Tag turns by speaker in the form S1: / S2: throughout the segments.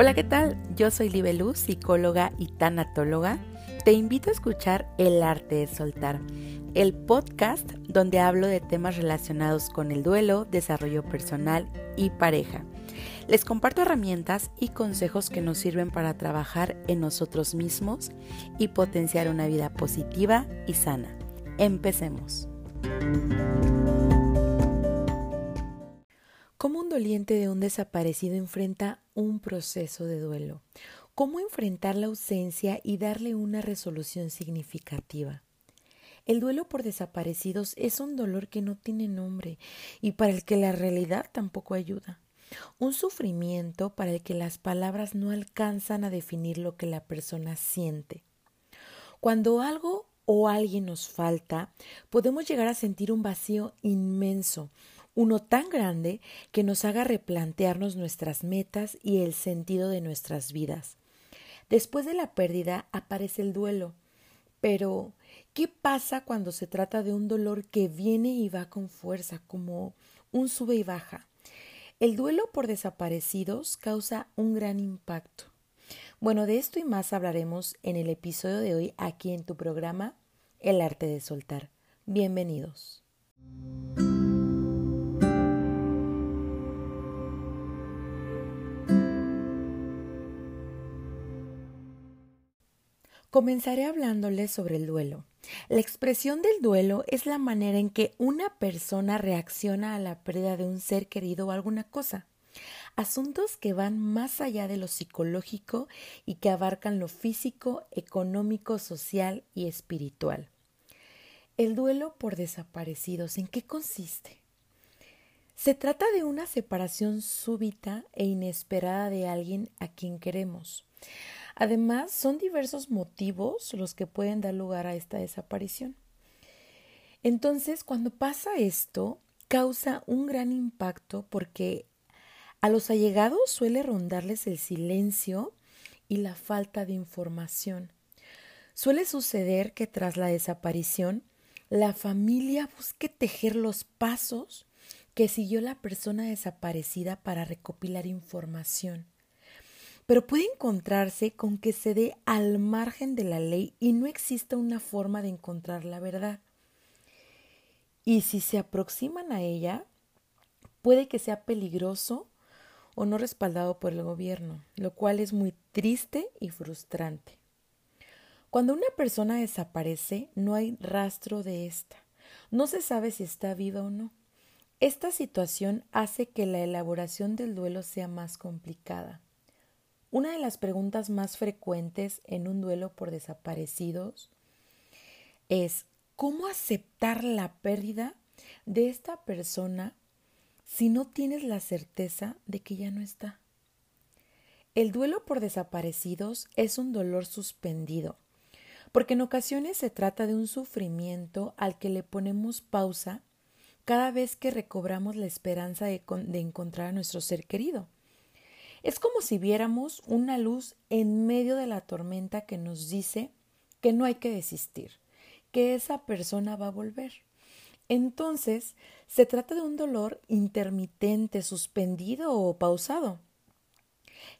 S1: Hola, ¿qué tal? Yo soy Libeluz, psicóloga y tanatóloga. Te invito a escuchar El arte de soltar, el podcast donde hablo de temas relacionados con el duelo, desarrollo personal y pareja. Les comparto herramientas y consejos que nos sirven para trabajar en nosotros mismos y potenciar una vida positiva y sana. Empecemos. ¿Cómo un doliente de un desaparecido enfrenta un proceso de duelo? ¿Cómo enfrentar la ausencia y darle una resolución significativa? El duelo por desaparecidos es un dolor que no tiene nombre y para el que la realidad tampoco ayuda. Un sufrimiento para el que las palabras no alcanzan a definir lo que la persona siente. Cuando algo o alguien nos falta, podemos llegar a sentir un vacío inmenso, uno tan grande que nos haga replantearnos nuestras metas y el sentido de nuestras vidas. Después de la pérdida aparece el duelo. Pero, ¿qué pasa cuando se trata de un dolor que viene y va con fuerza, como un sube y baja? El duelo por desaparecidos causa un gran impacto. Bueno, de esto y más hablaremos en el episodio de hoy aquí en tu programa El arte de soltar. Bienvenidos. Comenzaré hablándoles sobre el duelo. La expresión del duelo es la manera en que una persona reacciona a la pérdida de un ser querido o alguna cosa. Asuntos que van más allá de lo psicológico y que abarcan lo físico, económico, social y espiritual. El duelo por desaparecidos, ¿en qué consiste? Se trata de una separación súbita e inesperada de alguien a quien queremos. Además, son diversos motivos los que pueden dar lugar a esta desaparición. Entonces, cuando pasa esto, causa un gran impacto porque a los allegados suele rondarles el silencio y la falta de información. Suele suceder que tras la desaparición, la familia busque tejer los pasos que siguió la persona desaparecida para recopilar información pero puede encontrarse con que se dé al margen de la ley y no exista una forma de encontrar la verdad. Y si se aproximan a ella, puede que sea peligroso o no respaldado por el gobierno, lo cual es muy triste y frustrante. Cuando una persona desaparece, no hay rastro de esta. No se sabe si está viva o no. Esta situación hace que la elaboración del duelo sea más complicada. Una de las preguntas más frecuentes en un duelo por desaparecidos es ¿cómo aceptar la pérdida de esta persona si no tienes la certeza de que ya no está? El duelo por desaparecidos es un dolor suspendido, porque en ocasiones se trata de un sufrimiento al que le ponemos pausa cada vez que recobramos la esperanza de, encontrar a nuestro ser querido. Es como si viéramos una luz en medio de la tormenta que nos dice que no hay que desistir, que esa persona va a volver. Entonces, se trata de un dolor intermitente, suspendido o pausado.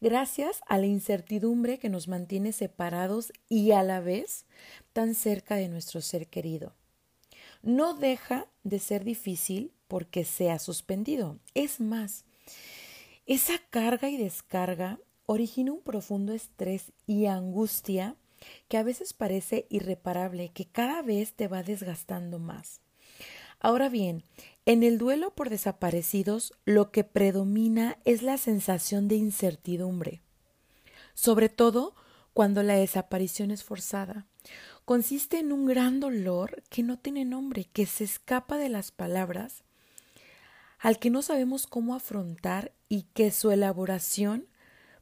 S1: Gracias a la incertidumbre que nos mantiene separados y a la vez tan cerca de nuestro ser querido. No deja de ser difícil porque sea suspendido. Es más, esa carga y descarga origina un profundo estrés y angustia que a veces parece irreparable, que cada vez te va desgastando más. Ahora bien, en el duelo por desaparecidos lo que predomina es la sensación de incertidumbre, sobre todo cuando la desaparición es forzada. Consiste en un gran dolor que no tiene nombre, que se escapa de las palabras al que no sabemos cómo afrontar y que su elaboración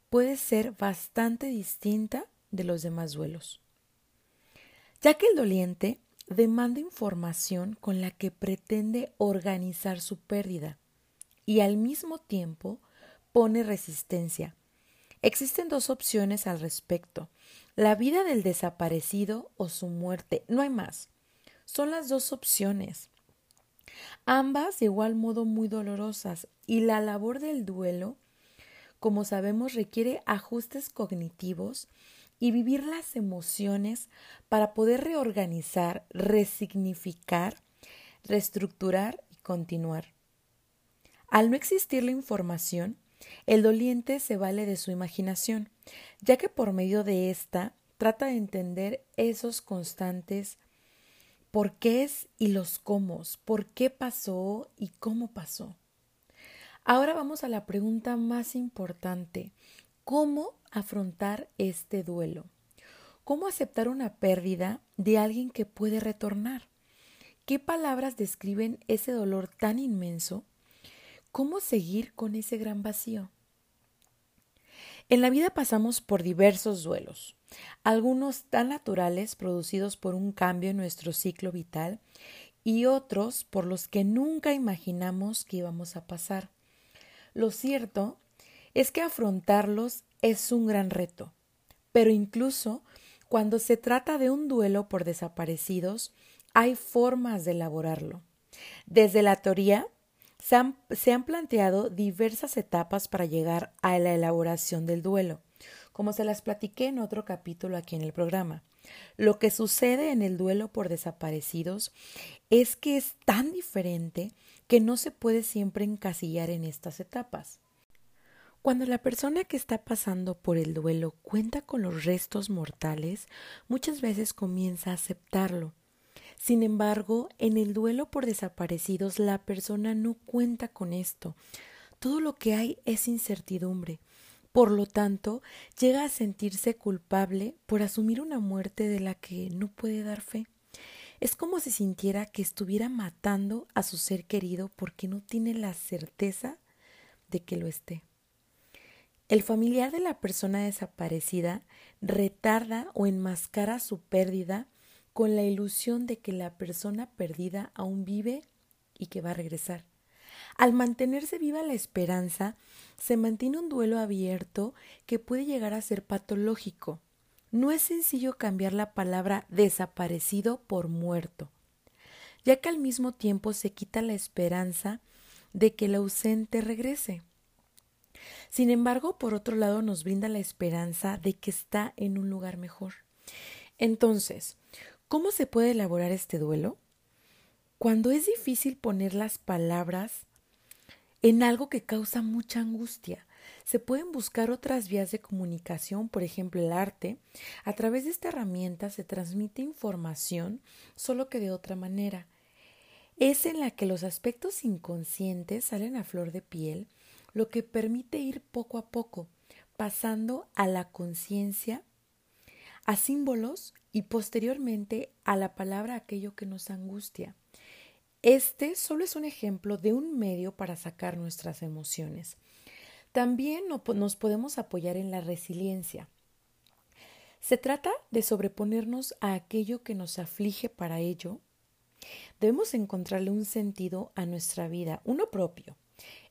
S1: puede ser bastante distinta de los demás duelos. Ya que el doliente demanda información con la que pretende organizar su pérdida y al mismo tiempo pone resistencia. Existen dos opciones al respecto, la vida del desaparecido o su muerte, no hay más. Son las dos opciones ambas de igual modo muy dolorosas, y la labor del duelo como sabemos, requiere ajustes cognitivos y vivir las emociones para poder reorganizar, resignificar, reestructurar y continuar. Al no existir la información, el doliente se vale de su imaginación, ya que por medio de ésta trata de entender esos constantes por qué es y los cómo, por qué pasó y cómo pasó. Ahora vamos a la pregunta más importante. ¿Cómo afrontar este duelo? ¿Cómo aceptar una pérdida de alguien que puede retornar? ¿Qué palabras describen ese dolor tan inmenso? ¿Cómo seguir con ese gran vacío? En la vida pasamos por diversos duelos, algunos tan naturales producidos por un cambio en nuestro ciclo vital y otros por los que nunca imaginamos que íbamos a pasar. Lo cierto es que afrontarlos es un gran reto, pero incluso cuando se trata de un duelo por desaparecidos, hay formas de elaborarlo. Desde la teoría se han, planteado diversas etapas para llegar a la elaboración del duelo, como se las platiqué en otro capítulo aquí en el programa. Lo que sucede en el duelo por desaparecidos es que es tan diferente que no se puede siempre encasillar en estas etapas. Cuando la persona que está pasando por el duelo cuenta con los restos mortales, muchas veces comienza a aceptarlo. Sin embargo, en el duelo por desaparecidos la persona no cuenta con esto. Todo lo que hay es incertidumbre. Por lo tanto, llega a sentirse culpable por asumir una muerte de la que no puede dar fe. Es como si sintiera que estuviera matando a su ser querido porque no tiene la certeza de que lo esté. El familiar de la persona desaparecida retarda o enmascara su pérdida con la ilusión de que la persona perdida aún vive y que va a regresar. Al mantenerse viva la esperanza, se mantiene un duelo abierto que puede llegar a ser patológico. No es sencillo cambiar la palabra desaparecido por muerto, ya que al mismo tiempo se quita la esperanza de que el ausente regrese. Sin embargo, por otro lado, nos brinda la esperanza de que está en un lugar mejor. Entonces, ¿cómo se puede elaborar este duelo? Cuando es difícil poner las palabras en algo que causa mucha angustia, se pueden buscar otras vías de comunicación, por ejemplo el arte. A través de esta herramienta se transmite información, solo que de otra manera. Es en la que los aspectos inconscientes salen a flor de piel lo que permite ir poco a poco, pasando a la conciencia, a símbolos y posteriormente a la palabra aquello que nos angustia. Este solo es un ejemplo de un medio para sacar nuestras emociones. También nos podemos apoyar en la resiliencia. Se trata de sobreponernos a aquello que nos aflige para ello. Debemos encontrarle un sentido a nuestra vida, uno propio,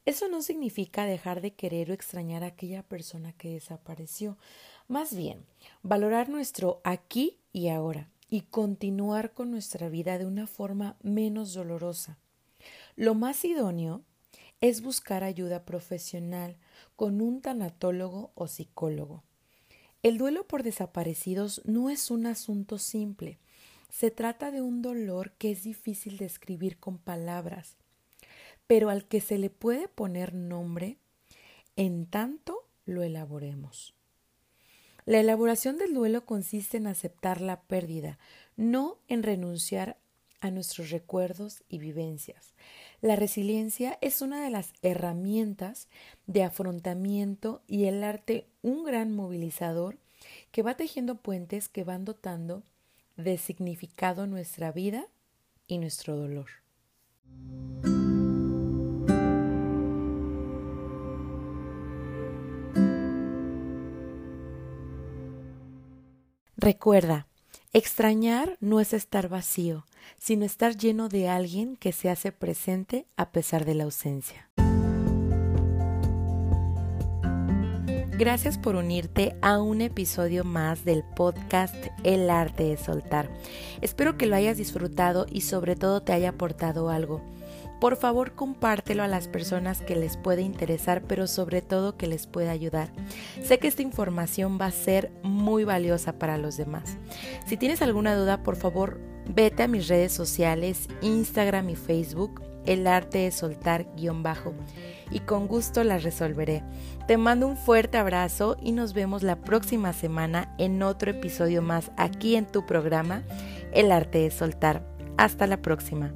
S1: eso no significa dejar de querer o extrañar a aquella persona que desapareció. Más bien, valorar nuestro aquí y ahora y continuar con nuestra vida de una forma menos dolorosa. Lo más idóneo es buscar ayuda profesional con un tanatólogo o psicólogo. El duelo por desaparecidos no es un asunto simple. Se trata de un dolor que es difícil de escribir con palabras pero al que se le puede poner nombre en tanto lo elaboremos. La elaboración del duelo consiste en aceptar la pérdida, no en renunciar a nuestros recuerdos y vivencias. La resiliencia es una de las herramientas de afrontamiento y el arte un gran movilizador que va tejiendo puentes que van dotando de significado nuestra vida y nuestro dolor. Recuerda, extrañar no es estar vacío, sino estar lleno de alguien que se hace presente a pesar de la ausencia. Gracias por unirte a un episodio más del podcast El arte de soltar. Espero que lo hayas disfrutado y sobre todo te haya aportado algo. Por favor compártelo a las personas que les puede interesar, pero sobre todo que les pueda ayudar. Sé que esta información va a ser muy valiosa para los demás. Si tienes alguna duda, por favor, vete a mis redes sociales, Instagram y Facebook, el arte de soltar guion bajo, y con gusto las resolveré. Te mando un fuerte abrazo y nos vemos la próxima semana en otro episodio más aquí en tu programa, El arte de soltar. Hasta la próxima.